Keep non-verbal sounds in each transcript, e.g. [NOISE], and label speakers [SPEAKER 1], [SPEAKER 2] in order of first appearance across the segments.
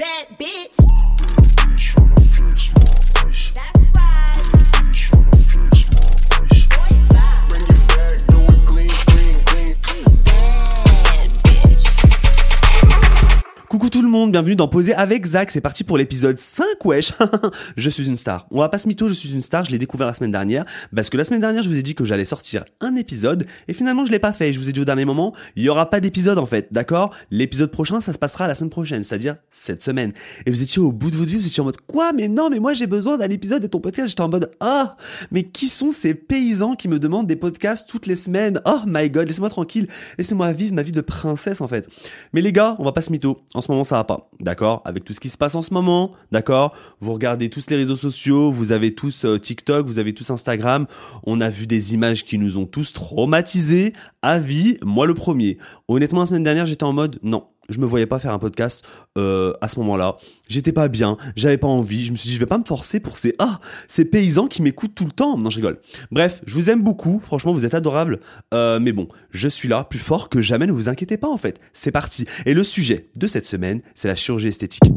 [SPEAKER 1] Bad bitch.
[SPEAKER 2] Bienvenue dans Poser avec Zach, c'est parti pour l'épisode 5 wesh. [LAUGHS] Je suis une star. On va pas se mytho, je suis une star, je l'ai découvert la semaine dernière, parce que la semaine dernière je vous ai dit que j'allais sortir un épisode, et finalement je l'ai pas fait, je vous ai dit au dernier moment, il y aura pas d'épisode en fait, d'accord? L'épisode prochain ça se passera la semaine prochaine, c'est-à-dire cette semaine. Et vous étiez au bout de votre vie, vous étiez en mode quoi? Mais non, mais moi j'ai besoin d'un épisode de ton podcast, j'étais en mode ah! Mais qui sont ces paysans qui me demandent des podcasts toutes les semaines? Oh my god, laissez-moi tranquille, laissez-moi vivre ma vie de princesse en fait. Mais les gars, on va pas se mytho. En ce moment ça va pas, d'accord? Avec tout ce qui se passe en ce moment, d'accord? Vous regardez tous les réseaux sociaux, vous avez tous euh, TikTok, vous avez tous Instagram, on a vu des images qui nous ont tous traumatisés à vie, moi le premier. Honnêtement, la semaine dernière, j'étais en mode non, je me voyais pas faire un podcast euh, à ce moment-là. J'étais pas bien, j'avais pas envie. Je me suis dit, je vais pas me forcer pour ces ah ces paysans qui m'écoutent tout le temps. Non, je rigole. Bref, je vous aime beaucoup. Franchement, vous êtes adorables. Euh, mais bon, je suis là, plus fort que jamais. Ne vous inquiétez pas en fait. C'est parti. Et le sujet de cette semaine, c'est la chirurgie esthétique.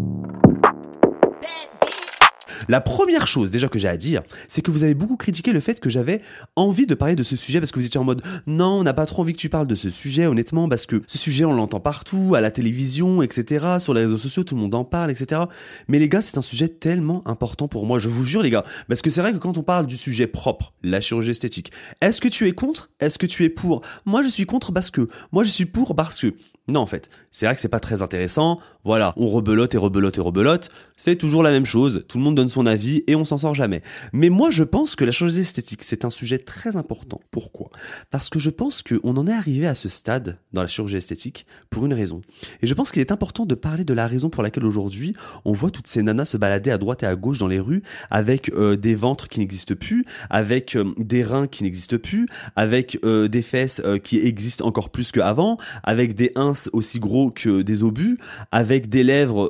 [SPEAKER 2] La première chose déjà que j'ai à dire, c'est que vous avez beaucoup critiqué le fait que j'avais envie de parler de ce sujet parce que vous étiez en mode non, on n'a pas trop envie que tu parles de ce sujet honnêtement parce que ce sujet on l'entend partout, à la télévision, etc. Sur les réseaux sociaux, tout le monde en parle, etc. Mais les gars, c'est un sujet tellement important pour moi, je vous jure les gars, parce que c'est vrai que quand on parle du sujet propre, la chirurgie esthétique, est-ce que tu es contre? Est-ce que tu es pour? Moi je suis contre parce que, moi je suis pour parce que. Non, en fait, c'est vrai que c'est pas très intéressant. Voilà, on rebelote et rebelote et rebelote. C'est toujours la même chose. Tout le monde donne son avis et on s'en sort jamais. Mais moi, je pense que la chirurgie esthétique, c'est un sujet très important. Pourquoi? Parce que je pense qu'on en est arrivé à ce stade dans la chirurgie esthétique pour une raison. Et je pense qu'il est important de parler de la raison pour laquelle aujourd'hui, on voit toutes ces nanas se balader à droite et à gauche dans les rues avec euh, des ventres qui n'existent plus, avec euh, des reins qui n'existent plus, avec euh, des fesses qui existent encore plus qu'avant, avec des ins aussi gros que des obus, avec des lèvres.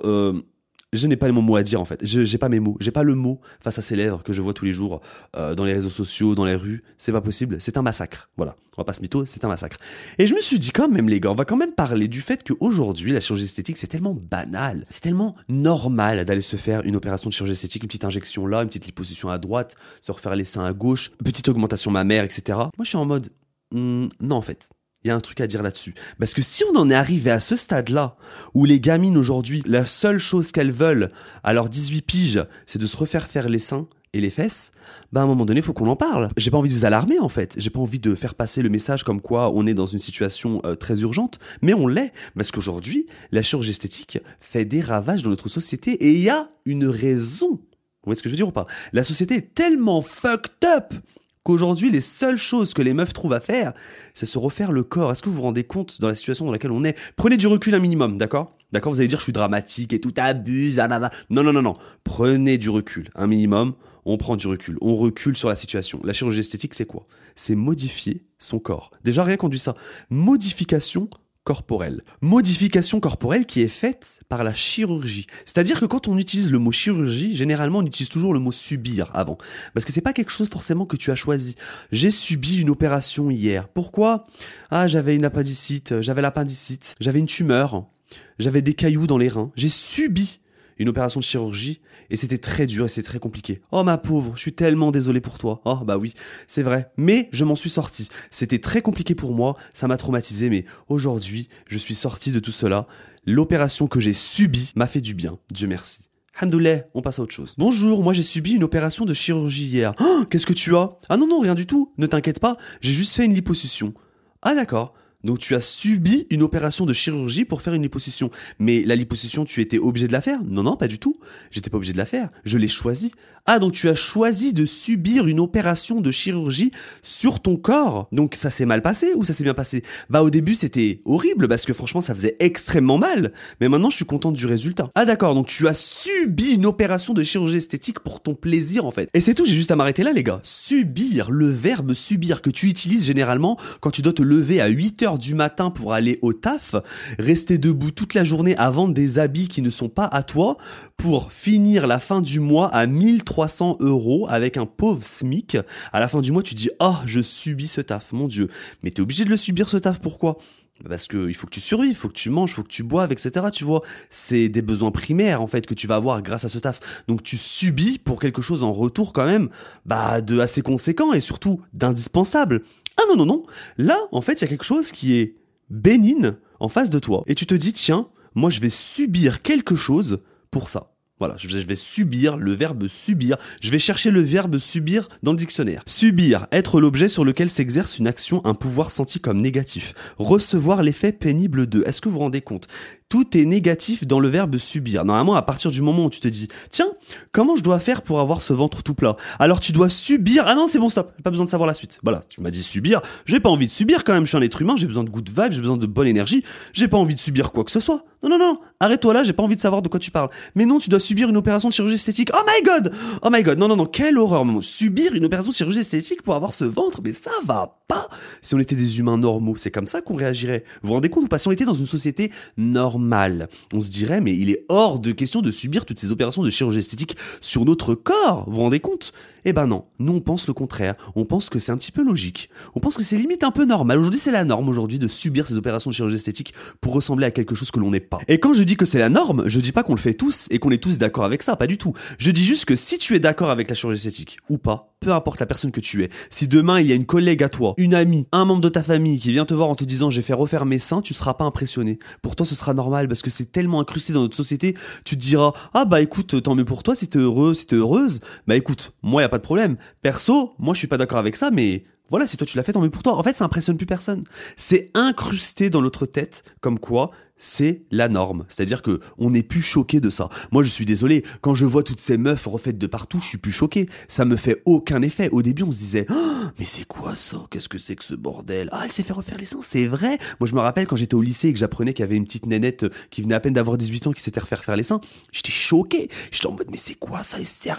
[SPEAKER 2] Je n'ai pas les mots à dire en fait. Je j'ai pas mes mots. J'ai pas le mot face à ces lèvres que je vois tous les jours euh, dans les réseaux sociaux, dans les rues. C'est pas possible. C'est un massacre. Voilà. On va pas se mytho, c'est un massacre. Et je me suis dit quand même les gars, on va quand même parler du fait qu'aujourd'hui la chirurgie esthétique c'est tellement banal, c'est tellement normal d'aller se faire une opération de chirurgie esthétique, une petite injection là, une petite liposuction à droite, se refaire les seins à gauche, petite augmentation mammaire, etc. Moi je suis en mode hmm, non en fait. Il y a un truc à dire là-dessus. Parce que si on en est arrivé à ce stade-là, où les gamines aujourd'hui, la seule chose qu'elles veulent à leurs 18 piges, c'est de se refaire faire les seins et les fesses, bah à un moment donné, faut qu'on en parle. J'ai pas envie de vous alarmer en fait. J'ai pas envie de faire passer le message comme quoi on est dans une situation euh, très urgente, mais on l'est parce qu'aujourd'hui, la chirurgie esthétique fait des ravages dans notre société et il y a une raison. Vous voyez ce que je veux dire ou pas? La société est tellement fucked up qu'aujourd'hui, les seules choses que les meufs trouvent à faire, c'est se refaire le corps. Est-ce que vous vous rendez compte dans la situation dans laquelle on est? Prenez du recul un minimum, d'accord? D'accord? Vous allez dire je suis dramatique et tout abuse, nanana. Non, non, non, non. Prenez du recul, un minimum. On prend du recul. On recule sur la situation. La chirurgie esthétique, c'est quoi? C'est modifier son corps. Déjà, rien qu'on dit ça. Modification corporelle. Modification corporelle qui est faite par la chirurgie. C'est-à-dire que quand on utilise le mot chirurgie, généralement on utilise toujours le mot subir avant. Parce que c'est pas quelque chose forcément que tu as choisi. J'ai subi une opération hier. Pourquoi? Ah, j'avais une appendicite, j'avais l'appendicite, j'avais une tumeur, j'avais des cailloux dans les reins. J'ai subi une opération de chirurgie et c'était très dur et c'est très compliqué. Oh ma pauvre, je suis tellement désolé pour toi. Oh bah oui, c'est vrai. Mais je m'en suis sorti. C'était très compliqué pour moi, ça m'a traumatisé, mais aujourd'hui, je suis sorti de tout cela. L'opération que j'ai subie m'a fait du bien. Dieu merci. Handoulet, on passe à autre chose. Bonjour, moi j'ai subi une opération de chirurgie hier. Oh, Qu'est-ce que tu as? Ah non, non, rien du tout. Ne t'inquiète pas, j'ai juste fait une liposuction. Ah d'accord. Donc tu as subi une opération de chirurgie pour faire une liposuction. Mais la liposuction, tu étais obligé de la faire? Non, non, pas du tout. J'étais pas obligé de la faire. Je l'ai choisi. Ah, donc tu as choisi de subir une opération de chirurgie sur ton corps. Donc ça s'est mal passé ou ça s'est bien passé? Bah au début c'était horrible parce que franchement ça faisait extrêmement mal. Mais maintenant je suis contente du résultat. Ah d'accord, donc tu as subi une opération de chirurgie esthétique pour ton plaisir en fait. Et c'est tout, j'ai juste à m'arrêter là les gars. Subir, le verbe subir que tu utilises généralement quand tu dois te lever à 8 heures du matin pour aller au taf, rester debout toute la journée à vendre des habits qui ne sont pas à toi pour finir la fin du mois à 1300 euros avec un pauvre SMIC. À la fin du mois, tu dis, oh, je subis ce taf, mon dieu. Mais t'es obligé de le subir ce taf, pourquoi? Parce que il faut que tu survives, il faut que tu manges, il faut que tu boives, etc. Tu vois, c'est des besoins primaires en fait que tu vas avoir grâce à ce taf. Donc tu subis pour quelque chose en retour quand même, bah de assez conséquent et surtout d'indispensable. Ah non non non, là en fait il y a quelque chose qui est bénigne en face de toi et tu te dis tiens, moi je vais subir quelque chose pour ça. Voilà, je vais subir le verbe subir. Je vais chercher le verbe subir dans le dictionnaire. Subir, être l'objet sur lequel s'exerce une action, un pouvoir senti comme négatif. Recevoir l'effet pénible de. Est-ce que vous vous rendez compte? Tout est négatif dans le verbe subir. Normalement, à partir du moment où tu te dis, tiens, comment je dois faire pour avoir ce ventre tout plat? Alors tu dois subir. Ah non, c'est bon, stop. Pas besoin de savoir la suite. Voilà, tu m'as dit subir. J'ai pas envie de subir quand même. Je suis un être humain. J'ai besoin de good vibes. J'ai besoin de bonne énergie. J'ai pas envie de subir quoi que ce soit. Non, non, non. Arrête-toi là. J'ai pas envie de savoir de quoi tu parles. Mais non, tu dois subir une opération de chirurgie esthétique. Oh my god Oh my god Non, non, non. Quelle horreur. maman. Subir une opération de chirurgie esthétique pour avoir ce ventre. Mais ça va pas. Si on était des humains normaux, c'est comme ça qu'on réagirait. Vous vous rendez compte ou Si on était dans une société normale, on se dirait, mais il est hors de question de subir toutes ces opérations de chirurgie esthétique sur notre corps. Vous vous rendez compte? Eh ben non. Nous, on pense le contraire. On pense que c'est un petit peu logique. On pense que c'est limite un peu normal. Aujourd'hui, c'est la norme aujourd'hui de subir ces opérations de chirurgie esthétique pour ressembler à quelque chose que l'on n'est Et quand je dis que c'est la norme, je dis pas qu'on le fait tous et qu'on est tous d'accord avec ça, pas du tout. Je dis juste que si tu es d'accord avec la chirurgie esthétique ou pas, peu importe la personne que tu es, si demain il y a une collègue à toi, une amie, un membre de ta famille qui vient te voir en te disant j'ai fait refaire mes seins, tu seras pas impressionné. Pour toi, ce sera normal parce que c'est tellement incrusté dans notre société, tu te diras ah bah écoute, tant mieux pour toi, si t'es heureux, si t'es heureuse, bah écoute, moi y a pas de problème. Perso, moi je suis pas d'accord avec ça, mais voilà, si toi tu l'as fait, tant mieux pour toi. En fait, ça impressionne plus personne. C'est incrusté dans notre tête, comme quoi c'est la norme. C'est-à-dire que on n'est plus choqué de ça. Moi, je suis désolé, quand je vois toutes ces meufs refaites de partout, je suis plus choqué. Ça me fait aucun effet. Au début, on se disait, Oh, mais c'est quoi ça? Qu'est-ce que c'est que ce bordel? Ah, elle s'est fait refaire les seins, c'est vrai? Moi, je me rappelle quand j'étais au lycée et que j'apprenais qu'il y avait une petite nénette qui venait à peine d'avoir 18 ans qui s'était refaire faire les seins. J'étais choqué. J'étais en mode, mais c'est quoi ça? Est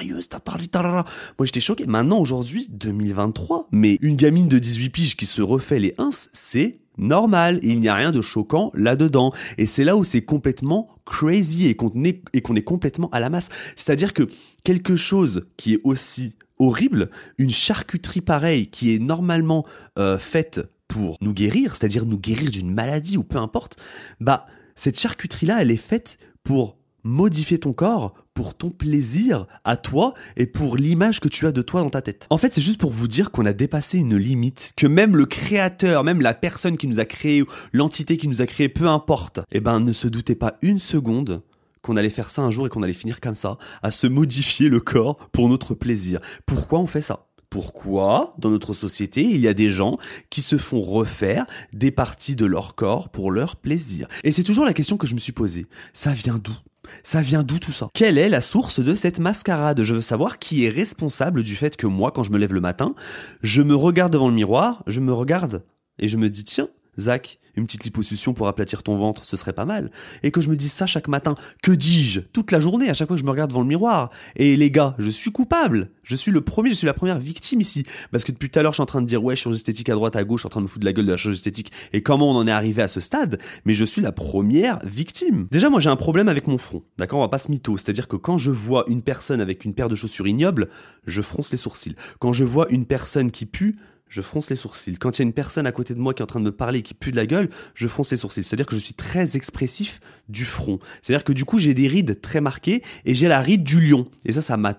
[SPEAKER 2] tarara. Moi, j'étais choqué. Maintenant, aujourd'hui, 2023, mais une gamine de 18 piges qui se refait les ins, c'est normal. Il n'y a rien de choquant là-dedans. Et c'est là où c'est complètement crazy et qu'on est, complètement à la masse. C'est-à-dire que quelque chose qui est aussi horrible, une charcuterie pareille qui est normalement euh, faite pour nous guérir, c'est-à-dire nous guérir d'une maladie ou peu importe, bah cette charcuterie-là, elle est faite pour modifier ton corps pour ton plaisir à toi et pour l'image que tu as de toi dans ta tête. En fait, c'est juste pour vous dire qu'on a dépassé une limite, que même le créateur, même la personne qui nous a créé, l'entité qui nous a créé, peu importe, eh ben ne se doutait pas une seconde qu'on allait faire ça un jour et qu'on allait finir comme ça, à se modifier le corps pour notre plaisir. Pourquoi on fait ça? Pourquoi, dans notre société, il y a des gens qui se font refaire des parties de leur corps pour leur plaisir? Et c'est toujours la question que je me suis posée. Ça vient d'où? Ça vient d'où tout ça? Quelle est la source de cette mascarade? Je veux savoir qui est responsable du fait que moi, quand je me lève le matin, je me regarde devant le miroir, je me regarde et je me dis tiens, Zach, une petite liposuction pour aplatir ton ventre, ce serait pas mal. Et que je me dise ça chaque matin, que dis-je? Toute la journée, à chaque fois que je me regarde devant le miroir. Et les gars, je suis coupable. Je suis le premier, je suis la première victime ici. Parce que depuis tout à l'heure, je suis en train de dire, ouais, chirurgie esthétique à droite, à gauche, je suis en train de me foutre de la gueule de la chirurgie esthétique et comment on en est arrivé à ce stade? Mais je suis la première victime. Déjà, moi, j'ai un problème avec mon front. D'accord? On va pas se mytho. C'est-à-dire que quand je vois une personne avec une paire de chaussures ignobles, je fronce les sourcils. Quand je vois une personne qui pue, je fronce les sourcils. Quand il y a une personne à côté de moi qui est en train de me parler et qui pue de la gueule, je fronce les sourcils. C'est-à-dire que je suis très expressif du front. C'est-à-dire que du coup, j'ai des rides très marquées et j'ai la ride du lion. Et ça, ça m'a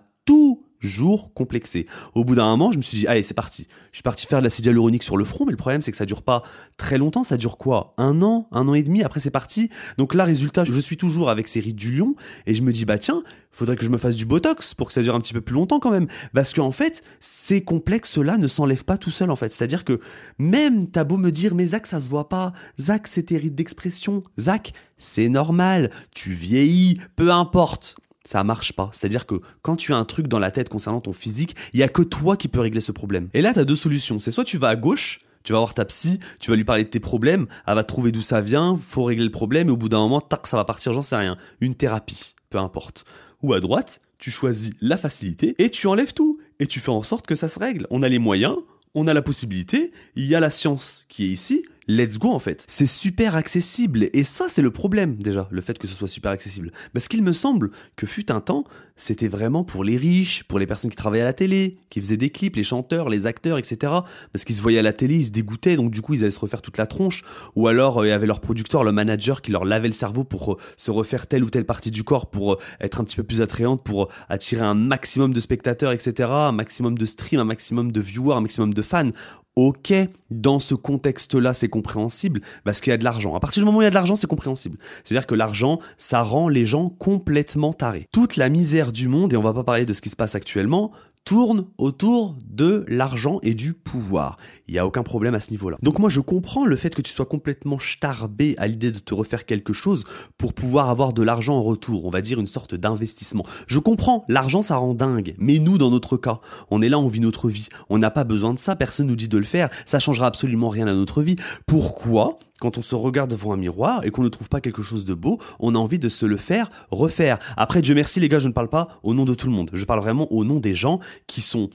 [SPEAKER 2] complexé. Au bout d'un moment, je me suis dit, allez, c'est parti. Je suis parti faire de l'acide hyaluronique sur le front, mais le problème, c'est que ça dure pas très longtemps. Ça dure quoi? Un an? Un an et demi? Après, c'est parti. Donc là, résultat, je suis toujours avec ces rides du lion et je me dis, bah tiens, faudrait que je me fasse du botox pour que ça dure un petit peu plus longtemps quand même. Parce qu'en fait, ces complexes-là ne s'enlèvent pas tout seuls en fait. C'est-à-dire que même t'as beau me dire, mais Zach, ça se voit pas. Zach, c'est tes rides d'expression. Zach, c'est normal. Tu vieillis, peu importe ça marche pas. C'est-à-dire que quand tu as un truc dans la tête concernant ton physique, il y a que toi qui peux régler ce problème. Et là, tu as deux solutions. C'est soit tu vas à gauche, tu vas voir ta psy, tu vas lui parler de tes problèmes, elle va trouver d'où ça vient, faut régler le problème et au bout d'un moment, tac, ça va partir, j'en sais rien. Une thérapie, peu importe. Ou à droite, tu choisis la facilité et tu enlèves tout et tu fais en sorte que ça se règle. On a les moyens, on a la possibilité, il y a la science qui est ici, let's go en fait. C'est super accessible et ça c'est le problème déjà, le fait que ce soit super accessible. Parce qu'il me semble que fut un temps, c'était vraiment pour les riches, pour les personnes qui travaillaient à la télé, qui faisaient des clips, les chanteurs, les acteurs, etc. Parce qu'ils se voyaient à la télé, ils se dégoûtaient, donc du coup ils allaient se refaire toute la tronche. Ou alors euh, il y avait leur producteur, le manager qui leur lavait le cerveau pour euh, se refaire telle ou telle partie du corps pour euh, être un petit peu plus attrayante, pour attirer un maximum de spectateurs, etc. Un maximum de streams, un maximum de viewers, un maximum de fans. Ok, dans ce contexte-là, c'est compréhensible parce qu'il y a de l'argent. À partir du moment où il y a de l'argent, c'est compréhensible. C'est-à-dire que l'argent, ça rend les gens complètement tarés. Toute la misère du monde, et on va pas parler de ce qui se passe actuellement, tourne autour de l'argent et du pouvoir. Il n'y a aucun problème à ce niveau-là. Donc moi je comprends le fait que tu sois complètement starbé à l'idée de te refaire quelque chose pour pouvoir avoir de l'argent en retour, on va dire une sorte d'investissement. Je comprends, l'argent ça rend dingue, mais nous dans notre cas, on est là, on vit notre vie, on n'a pas besoin de ça, personne nous dit de le faire, ça changera absolument rien à notre vie. Pourquoi quand on se regarde devant un miroir et qu'on ne trouve pas quelque chose de beau, on a envie de se le faire refaire. Après, Dieu merci les gars, je ne parle pas au nom de tout le monde. Je parle vraiment au nom des gens qui sont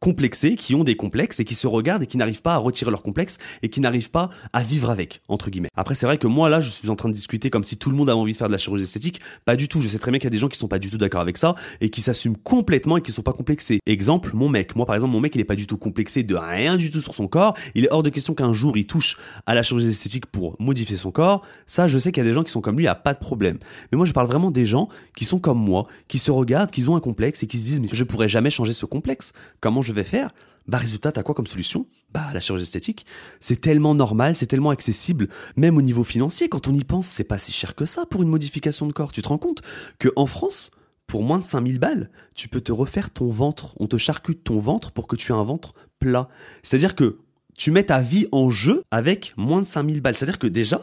[SPEAKER 2] complexés, qui ont des complexes et qui se regardent et qui n'arrivent pas à retirer leurs complexes et qui n'arrivent pas à vivre avec, entre guillemets. Après, c'est vrai que moi, là, je suis en train de discuter comme si tout le monde avait envie de faire de la chirurgie esthétique. Pas du tout. Je sais très bien qu'il y a des gens qui sont pas du tout d'accord avec ça et qui s'assument complètement et qui sont pas complexés. Exemple, mon mec. Moi, par exemple, mon mec, il est pas du tout complexé de rien du tout sur son corps. Il est hors de question qu'un jour il touche à la chirurgie esthétique pour modifier son corps. Ça, je sais qu'il y a des gens qui sont comme lui, il a pas de problème. Mais moi, je parle vraiment des gens qui sont comme moi, qui se regardent, qui ont un complexe et qui se disent, mais je pourrais jamais changer ce complexe. Comment je vais faire? Bah résultat, t'as quoi comme solution? Bah la chirurgie esthétique. C'est tellement normal, c'est tellement accessible, même au niveau financier. Quand on y pense, c'est pas si cher que ça pour une modification de corps. Tu te rends compte que en France, pour moins de 5000 balles, tu peux te refaire ton ventre. On te charcute ton ventre pour que tu aies un ventre plat. C'est-à-dire que tu mets ta vie en jeu avec moins de 5000 balles. C'est-à-dire que déjà,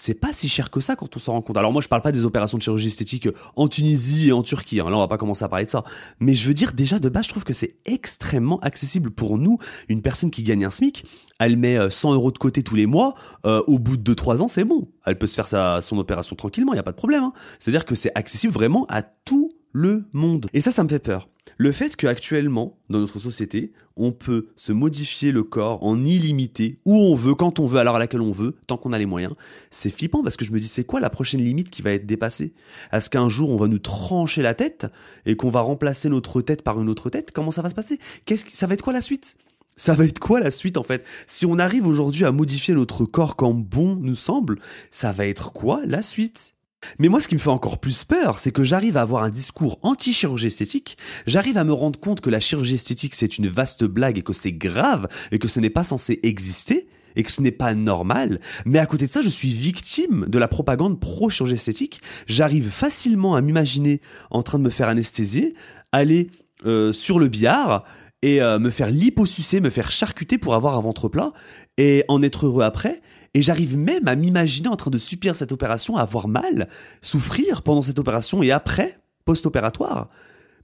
[SPEAKER 2] c'est pas si cher que ça quand on s'en rend compte. Alors moi je parle pas des opérations de chirurgie esthétique en Tunisie et en Turquie, hein. là on va pas commencer à parler de ça. Mais je veux dire déjà de base je trouve que c'est extrêmement accessible pour nous, une personne qui gagne un SMIC, elle met euh, 100 euros de côté tous les mois, euh, au bout de 2-3 ans c'est bon. Elle peut se faire sa, son opération tranquillement, il y a pas de problème. hein. C'est-à-dire que c'est accessible vraiment à tout le monde. Et ça, ça me fait peur. Le fait qu'actuellement, dans notre société, on peut se modifier le corps en illimité, où on veut, quand on veut, à l'heure à laquelle on veut, tant qu'on a les moyens, c'est flippant parce que je me dis, c'est quoi la prochaine limite qui va être dépassée? Est-ce qu'un jour on va nous trancher la tête et qu'on va remplacer notre tête par une autre tête? Comment ça va se passer? Qu'est-ce qui- ça va être quoi la suite? Ça va être quoi la suite en fait? Si on arrive aujourd'hui à modifier notre corps comme bon nous semble, ça va être quoi la suite? Mais moi, ce qui me fait encore plus peur, c'est que j'arrive à avoir un discours anti-chirurgie esthétique, j'arrive à me rendre compte que la chirurgie esthétique, c'est une vaste blague et que c'est grave et que ce n'est pas censé exister et que ce n'est pas normal. Mais à côté de ça, je suis victime de la propagande pro-chirurgie esthétique. J'arrive facilement à m'imaginer en train de me faire anesthésier, aller euh, sur le billard et euh, me faire liposucer, me faire charcuter pour avoir un ventre plat et en être heureux après. Et j'arrive même à m'imaginer en train de subir cette opération, avoir mal, souffrir pendant cette opération et après, post-opératoire.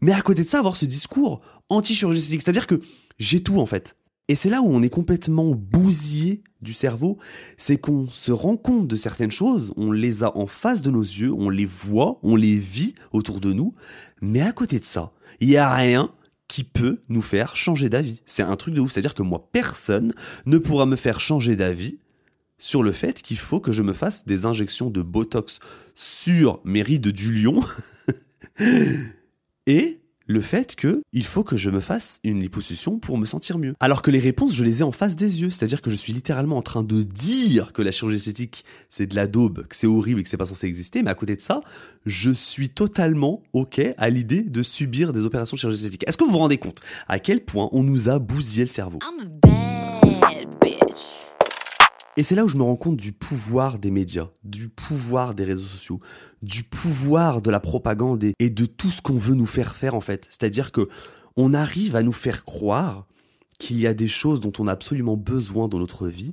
[SPEAKER 2] Mais à côté de ça, avoir ce discours anti-chirurgie esthétique. C'est-à-dire que j'ai tout en fait. Et c'est là où on est complètement bousillé du cerveau, c'est qu'on se rend compte de certaines choses, on les a en face de nos yeux, on les voit, on les vit autour de nous, mais à côté de ça, il y a rien qui peut nous faire changer d'avis. C'est un truc de ouf, c'est-à-dire que moi, personne ne pourra me faire changer d'avis sur le fait qu'il faut que je me fasse des injections de Botox sur mes rides du lion [LAUGHS] et le fait que il faut que je me fasse une liposuction pour me sentir mieux. Alors que les réponses, je les ai en face des yeux, c'est-à-dire que je suis littéralement en train de dire que la chirurgie esthétique, c'est de la daube, que c'est horrible et que c'est pas censé exister, mais à côté de ça, je suis totalement OK à l'idée de subir des opérations de chirurgie esthétique. Est-ce que vous vous rendez compte à quel point on nous a bousillé le cerveau?
[SPEAKER 1] I'm a bitch.
[SPEAKER 2] Et c'est là où je me rends compte du pouvoir des médias, du pouvoir des réseaux sociaux, du pouvoir de la propagande et, de tout ce qu'on veut nous faire faire en fait. C'est-à-dire que on arrive à nous faire croire qu'il y a des choses dont on a absolument besoin dans notre vie,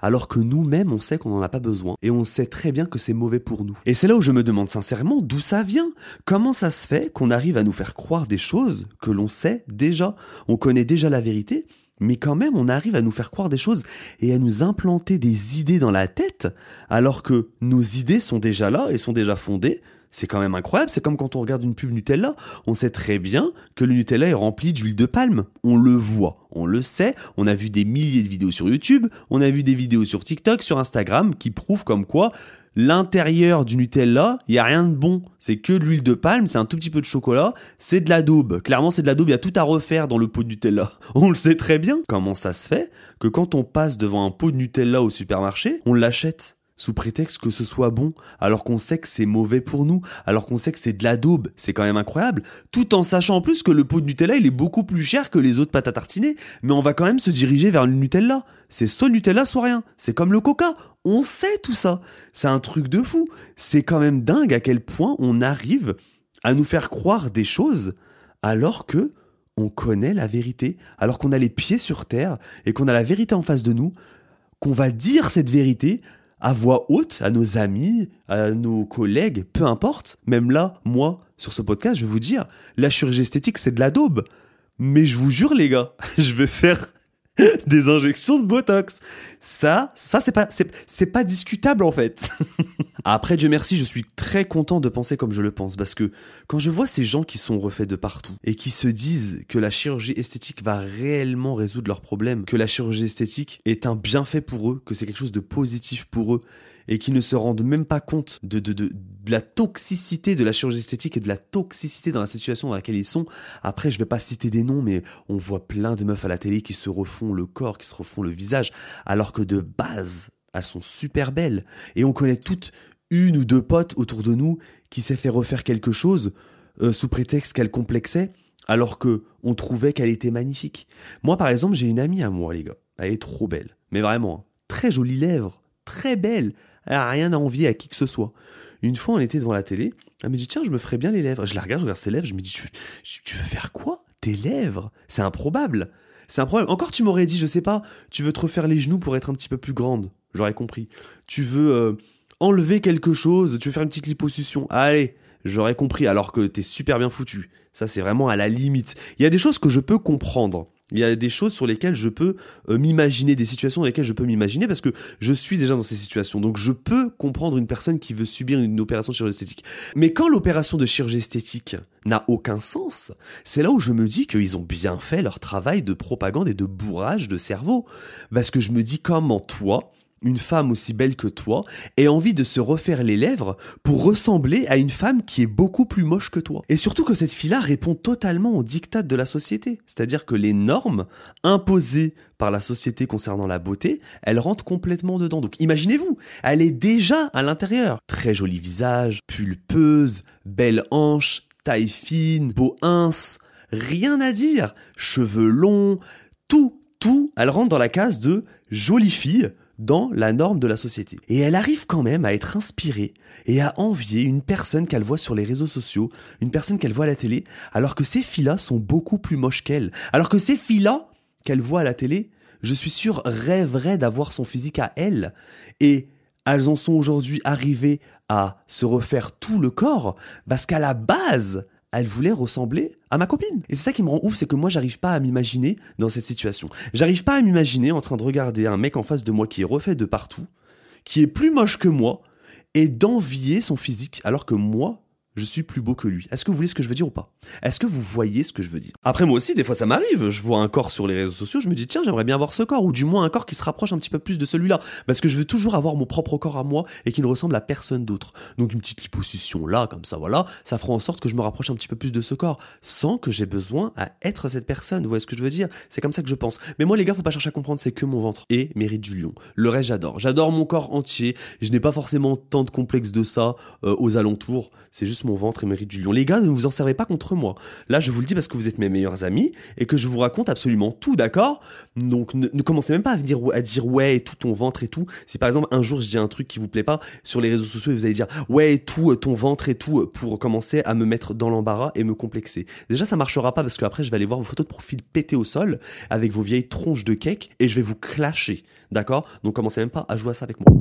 [SPEAKER 2] alors que nous-mêmes on sait qu'on n'en a pas besoin et on sait très bien que c'est mauvais pour nous. Et c'est là où je me demande sincèrement d'où ça vient. Comment ça se fait qu'on arrive à nous faire croire des choses que l'on sait déjà, on connaît déjà la vérité, mais quand même on arrive à nous faire croire des choses et à nous implanter des idées dans la tête, alors que nos idées sont déjà là et sont déjà fondées. C'est quand même incroyable, c'est comme quand on regarde une pub Nutella, on sait très bien que le Nutella est rempli d'huile de palme. On le voit, on le sait, on a vu des milliers de vidéos sur YouTube, on a vu des vidéos sur TikTok, sur Instagram qui prouvent comme quoi l'intérieur du Nutella, il y a rien de bon. C'est que de l'huile de palme, c'est un tout petit peu de chocolat, c'est de la daube. Clairement, c'est de la daube, il y a tout à refaire dans le pot de Nutella. [LAUGHS] On le sait très bien. Comment ça se fait que quand on passe devant un pot de Nutella au supermarché, on l'achète? Sous prétexte que ce soit bon, alors qu'on sait que c'est mauvais pour nous, alors qu'on sait que c'est de la daube, c'est quand même incroyable, tout en sachant en plus que le pot de Nutella il est beaucoup plus cher que les autres pâtes à tartiner, mais on va quand même se diriger vers le Nutella. C'est soit Nutella, soit rien. C'est comme le Coca. On sait tout ça. C'est un truc de fou. C'est quand même dingue à quel point on arrive à nous faire croire des choses alors que on connaît la vérité, alors qu'on a les pieds sur terre et qu'on a la vérité en face de nous, qu'on va dire cette vérité à voix haute à nos amis, à nos collègues, peu importe. Même là, moi, sur ce podcast, je vais vous dire, la chirurgie esthétique, c'est de la daube. Mais je vous jure, les gars, [LAUGHS] je vais faire [LAUGHS] des injections de Botox. Ça, ça c'est pas, c'est pas discutable en fait. [LAUGHS] Après, Dieu merci, je suis très content de penser comme je le pense parce que quand je vois ces gens qui sont refaits de partout et qui se disent que la chirurgie esthétique va réellement résoudre leurs problèmes, que la chirurgie esthétique est un bienfait pour eux, que c'est quelque chose de positif pour eux et qui ne se rendent même pas compte de, de, de, la toxicité de la chirurgie esthétique et de la toxicité dans la situation dans laquelle ils sont. Après, je vais pas citer des noms, mais on voit plein de meufs à la télé qui se refont le corps, qui se refont le visage, alors que de base, elles sont super belles. Et on connaît toutes une ou deux potes autour de nous qui s'est fait refaire quelque chose euh, sous prétexte qu'elle complexait, alors que on trouvait qu'elle était magnifique. Moi, par exemple, j'ai une amie à moi, les gars. Elle est trop belle, mais vraiment, hein. très jolies lèvres, très belle. Elle a rien à envier à qui que ce soit. Une fois, on était devant la télé. Elle me dit tiens, je me ferais bien les lèvres. Je la regarde, je regarde ses lèvres. Je me dis tu, veux faire quoi? Tes lèvres? C'est improbable. C'est improbable. Encore, tu m'aurais dit, je sais pas, tu veux te refaire les genoux pour être un petit peu plus grande. J'aurais compris. Tu veux euh, enlever quelque chose. Tu veux faire une petite liposuction. Allez, j'aurais compris. Alors que t'es super bien foutu. Ça, c'est vraiment à la limite. Il y a des choses que je peux comprendre. Il y a des choses sur lesquelles je peux euh, m'imaginer, des situations dans lesquelles je peux m'imaginer parce que je suis déjà dans ces situations. Donc je peux comprendre une personne qui veut subir une opération de chirurgie esthétique. Mais quand l'opération de chirurgie esthétique n'a aucun sens, c'est là où je me dis qu'ils ont bien fait leur travail de propagande et de bourrage de cerveau. Parce que je me dis comment toi, une femme aussi belle que toi ait envie de se refaire les lèvres pour ressembler à une femme qui est beaucoup plus moche que toi. Et surtout que cette fille-là répond totalement aux dictats de la société. C'est-à-dire que les normes imposées par la société concernant la beauté, elles rentrent complètement dedans. Donc imaginez-vous, elle est déjà à l'intérieur. Très joli visage, pulpeuse, belle hanche, taille fine, beau ins, rien à dire. Cheveux longs, tout, tout, elle rentre dans la case de jolie fille dans la norme de la société. Et elle arrive quand même à être inspirée et à envier une personne qu'elle voit sur les réseaux sociaux, une personne qu'elle voit à la télé, alors que ces filles-là sont beaucoup plus moches qu'elle. Alors que ces filles-là qu'elle voit à la télé, je suis sûr, rêveraient d'avoir son physique à elle. Et elles en sont aujourd'hui arrivées à se refaire tout le corps parce qu'à la base, elle voulait ressembler à ma copine. Et c'est ça qui me rend ouf, c'est que moi j'arrive pas à m'imaginer dans cette situation. J'arrive pas à m'imaginer en train de regarder un mec en face de moi qui est refait de partout, qui est plus moche que moi, et d'envier son physique, alors que moi, je suis plus beau que lui. Est-ce que vous voyez ce que je veux dire ou pas? Est-ce que vous voyez ce que je veux dire? Après moi aussi, des fois ça m'arrive, je vois un corps sur les réseaux sociaux, je me dis tiens j'aimerais bien avoir ce corps, ou du moins un corps qui se rapproche un petit peu plus de celui-là, parce que je veux toujours avoir mon propre corps à moi et qui ne ressemble à personne d'autre. Donc une petite liposuction là, comme ça voilà, ça fera en sorte que je me rapproche un petit peu plus de ce corps, sans que j'ai besoin à être cette personne, vous voyez ce que je veux dire? C'est comme ça que je pense. Mais moi les gars, faut pas chercher à comprendre, c'est que mon ventre et mérite du lion. Le reste j'adore, j'adore mon corps entier, je n'ai pas forcément tant de complexe de ça euh, aux alentours, c'est juste mon ventre et mérite du lion. Les gars, ne vous en servez pas contre moi. Là, je vous le dis parce que vous êtes mes meilleurs amis et que je vous raconte absolument tout, d'accord? Donc, ne, commencez même pas à dire, à dire ouais et tout ton ventre et tout. Si par exemple un jour je dis un truc qui vous plaît pas sur les réseaux sociaux vous allez dire ouais et tout ton ventre et tout pour commencer à me mettre dans l'embarras et me complexer. Déjà, ça marchera pas parce que après je vais aller voir vos photos de profil pété au sol avec vos vieilles tronches de cake et je vais vous clasher, d'accord? Donc commencez même pas à jouer à ça avec moi.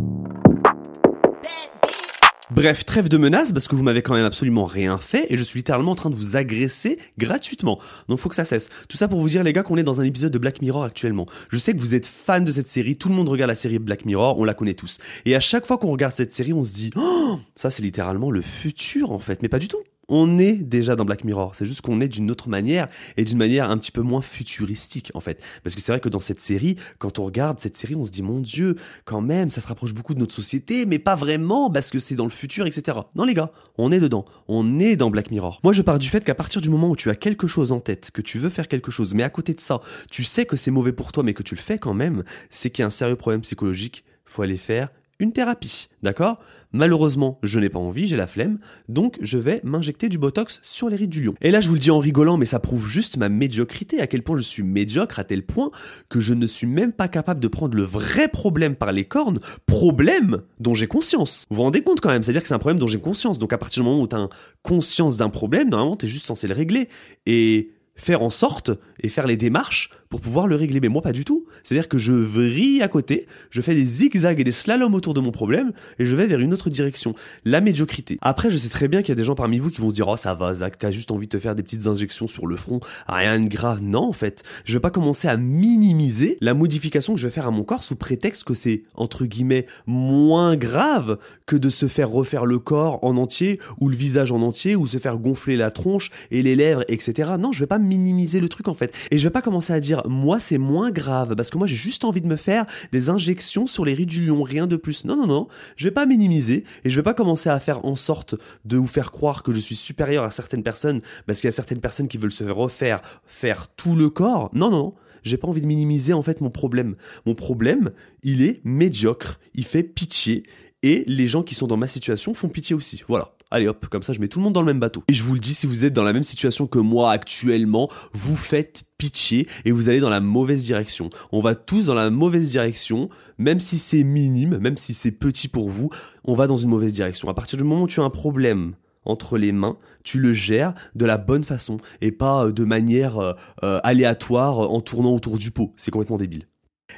[SPEAKER 2] Bref, trêve de menaces parce que vous m'avez quand même absolument rien fait et je suis littéralement en train de vous agresser gratuitement. Donc faut que ça cesse. Tout ça pour vous dire les gars qu'on est dans un épisode de Black Mirror actuellement. Je sais que vous êtes fans de cette série, tout le monde regarde la série Black Mirror, on la connaît tous. Et à chaque fois qu'on regarde cette série, on se dit "Oh, ça c'est littéralement le futur en fait." Mais pas du tout. On est déjà dans Black Mirror, c'est juste qu'on est d'une autre manière et d'une manière un petit peu moins futuristique en fait. Parce que c'est vrai que dans cette série, quand on regarde cette série, on se dit mon dieu, quand même, ça se rapproche beaucoup de notre société, mais pas vraiment parce que c'est dans le futur, etc. Non les gars, on est dedans, on est dans Black Mirror. Moi je pars du fait qu'à partir du moment où tu as quelque chose en tête, que tu veux faire quelque chose, mais à côté de ça, tu sais que c'est mauvais pour toi, mais que tu le fais quand même, c'est qu'il y a un sérieux problème psychologique, faut aller faire une thérapie, d'accord? Malheureusement, je n'ai pas envie, j'ai la flemme, donc je vais m'injecter du Botox sur les rides du lion. Et là, je vous le dis en rigolant, mais ça prouve juste ma médiocrité, à quel point je suis médiocre, à tel point que je ne suis même pas capable de prendre le vrai problème par les cornes, problème dont j'ai conscience. Vous vous rendez compte quand même, c'est-à-dire que c'est un problème dont j'ai conscience, donc à partir du moment où tu as conscience d'un problème, normalement, tu es juste censé le régler. Et faire en sorte et faire les démarches pour pouvoir le régler. Mais moi, pas du tout. C'est-à-dire que je vrille à côté, je fais des zigzags et des slaloms autour de mon problème et je vais vers une autre direction. La médiocrité. Après, je sais très bien qu'il y a des gens parmi vous qui vont se dire Oh, ça va, Zach, t'as juste envie de te faire des petites injections sur le front. Rien de grave. Non, en fait. Je vais pas commencer à minimiser la modification que je vais faire à mon corps sous prétexte que c'est, entre guillemets, moins grave que de se faire refaire le corps en entier ou le visage en entier ou se faire gonfler la tronche et les lèvres, etc. Non, je vais pas minimiser le truc, en fait. Et je vais pas commencer à dire moi c'est moins grave parce que moi j'ai juste envie de me faire des injections sur les rides du lion, rien de plus. Non non non, je vais pas minimiser et je vais pas commencer à faire en sorte de vous faire croire que je suis supérieur à certaines personnes parce qu'il y a certaines personnes qui veulent se refaire faire tout le corps. Non non, j'ai pas envie de minimiser en fait mon problème. Mon problème, il est médiocre, il fait pitié et les gens qui sont dans ma situation font pitié aussi. Voilà. Allez hop, comme ça je mets tout le monde dans le même bateau. Et je vous le dis, si vous êtes dans la même situation que moi actuellement, vous faites pitié et vous allez dans la mauvaise direction. On va tous dans la mauvaise direction, même si c'est minime, même si c'est petit pour vous, on va dans une mauvaise direction. À partir du moment où tu as un problème entre les mains, tu le gères de la bonne façon et pas de manière euh, euh, aléatoire en tournant autour du pot. C'est complètement débile.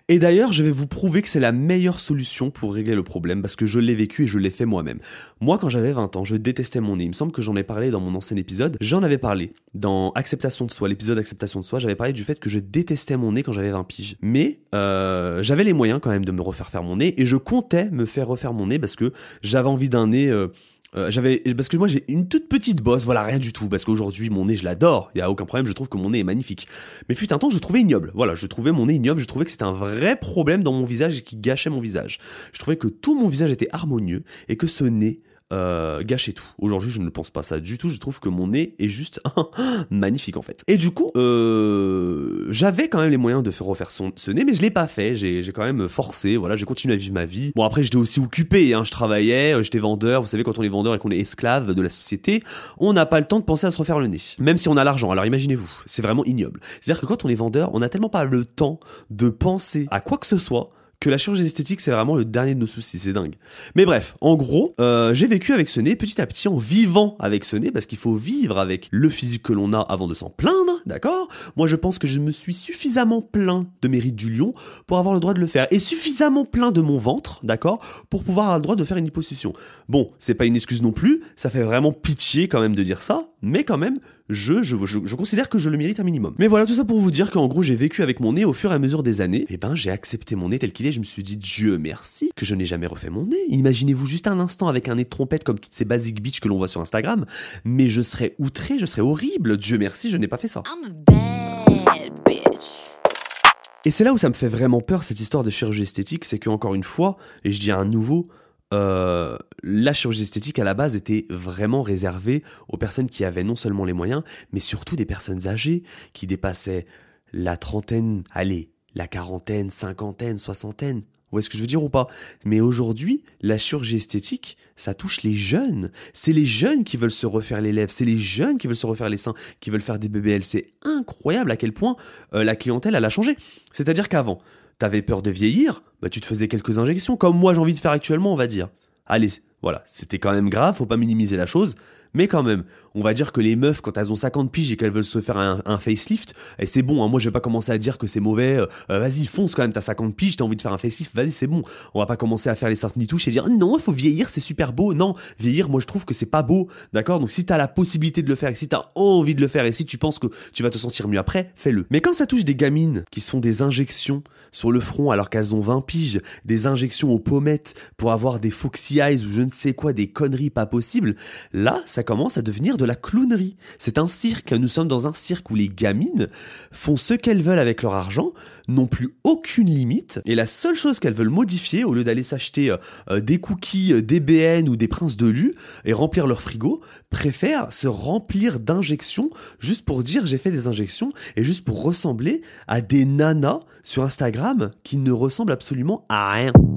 [SPEAKER 2] Et d'ailleurs, je vais vous prouver que c'est la meilleure solution pour régler le problème parce que je l'ai vécu et je l'ai fait moi-même. Moi, quand j'avais 20 ans, je détestais mon nez. Il me semble que j'en ai parlé dans mon ancien épisode. J'en avais parlé dans Acceptation de soi, l'épisode Acceptation de soi. J'avais parlé du fait que je détestais mon nez quand j'avais 20 piges. Mais euh, j'avais les moyens quand même de me refaire faire mon nez et je comptais me faire refaire mon nez parce que j'avais envie d'un nez. Euh, euh, j'avais parce que moi j'ai une toute petite bosse, voilà rien du tout. Parce qu'aujourd'hui mon nez je l'adore, il y a aucun problème, je trouve que mon nez est magnifique. Mais fut un temps je trouvais ignoble. Voilà, je trouvais mon nez ignoble, je trouvais que c'était un vrai problème dans mon visage et qui gâchait mon visage. Je trouvais que tout mon visage était harmonieux et que ce nez euh, gâcher tout. Aujourd'hui, je ne pense pas ça du tout. Je trouve que mon nez est juste [LAUGHS] magnifique en fait. Et du coup, euh, j'avais quand même les moyens de faire refaire son, ce nez, mais je l'ai pas fait. J'ai quand même forcé. Voilà, j'ai continué à vivre ma vie. Bon après, j'étais aussi occupé. Hein, je travaillais, euh, j'étais vendeur. Vous savez, quand on est vendeur et qu'on est esclave de la société, on n'a pas le temps de penser à se refaire le nez. Même si on a l'argent. Alors imaginez-vous, c'est vraiment ignoble. C'est-à-dire que quand on est vendeur, on n'a tellement pas le temps de penser à quoi que ce soit que la chirurgie esthétique, c'est vraiment le dernier de nos soucis, c'est dingue. Mais bref, en gros, euh, j'ai vécu avec ce nez petit à petit en vivant avec ce nez, parce qu'il faut vivre avec le physique que l'on a avant de s'en plaindre, d'accord? Moi, je pense que je me suis suffisamment plein de mérite du lion pour avoir le droit de le faire, et suffisamment plein de mon ventre, d'accord? Pour pouvoir avoir le droit de faire une liposuction. Bon, c'est pas une excuse non plus, ça fait vraiment pitié quand même de dire ça, mais quand même, je, je, je, considère que je le mérite un minimum. Mais voilà, tout ça pour vous dire qu'en gros, j'ai vécu avec mon nez au fur et à mesure des années. Et ben, j'ai accepté mon nez tel qu'il est. Je me suis dit, Dieu merci, que je n'ai jamais refait mon nez. Imaginez-vous juste un instant avec un nez de trompette comme toutes ces basic bitches que l'on voit sur Instagram. Mais je serais outré, je serais horrible. Dieu merci, je n'ai pas fait ça.
[SPEAKER 1] I'm a bad bitch.
[SPEAKER 2] Et c'est là où ça me fait vraiment peur cette histoire de chirurgie esthétique, c'est que encore une fois, et je dis à nouveau, euh, la chirurgie esthétique à la base était vraiment réservée aux personnes qui avaient non seulement les moyens, mais surtout des personnes âgées qui dépassaient la trentaine, allez, la quarantaine, cinquantaine, soixantaine. Vous voyez ce que je veux dire ou pas? Mais aujourd'hui, la chirurgie esthétique, ça touche les jeunes. C'est les jeunes qui veulent se refaire les lèvres, c'est les jeunes qui veulent se refaire les seins, qui veulent faire des BBL. C'est incroyable à quel point euh, la clientèle, elle a changé. C'est-à-dire qu'avant, t'avais peur de vieillir, bah tu te faisais quelques injections, comme moi j'ai envie de faire actuellement, on va dire. Allez, voilà, c'était quand même grave, faut pas minimiser la chose, Mais quand même, on va dire que les meufs, quand elles ont 50 piges et qu'elles veulent se faire un, un facelift, et c'est bon, hein, moi je vais pas commencer à dire que c'est mauvais, euh, euh, vas-y fonce quand même, t'as 50 piges, t'as envie de faire un facelift, vas-y c'est bon. On va pas commencer à faire les saintes touches et dire non, il faut vieillir, c'est super beau. Non, vieillir, moi je trouve que c'est pas beau, d'accord? Donc si t'as la possibilité de le faire, et si t'as envie de le faire, et si tu penses que tu vas te sentir mieux après, fais-le. Mais quand ça touche des gamines qui se font des injections sur le front alors qu'elles ont 20 piges, des injections aux pommettes pour avoir des foxy eyes ou je ne sais quoi, des conneries pas possibles, là ça commence à devenir de la clownerie. C'est un cirque. Nous sommes dans un cirque où les gamines font ce qu'elles veulent avec leur argent, n'ont plus aucune limite, et la seule chose qu'elles veulent modifier, au lieu d'aller s'acheter euh, euh, des cookies, euh, des BN ou des princes de lu et remplir leur frigo, préfèrent se remplir d'injections juste pour dire j'ai fait des injections et juste pour ressembler à des nanas sur Instagram qui ne ressemblent absolument à rien.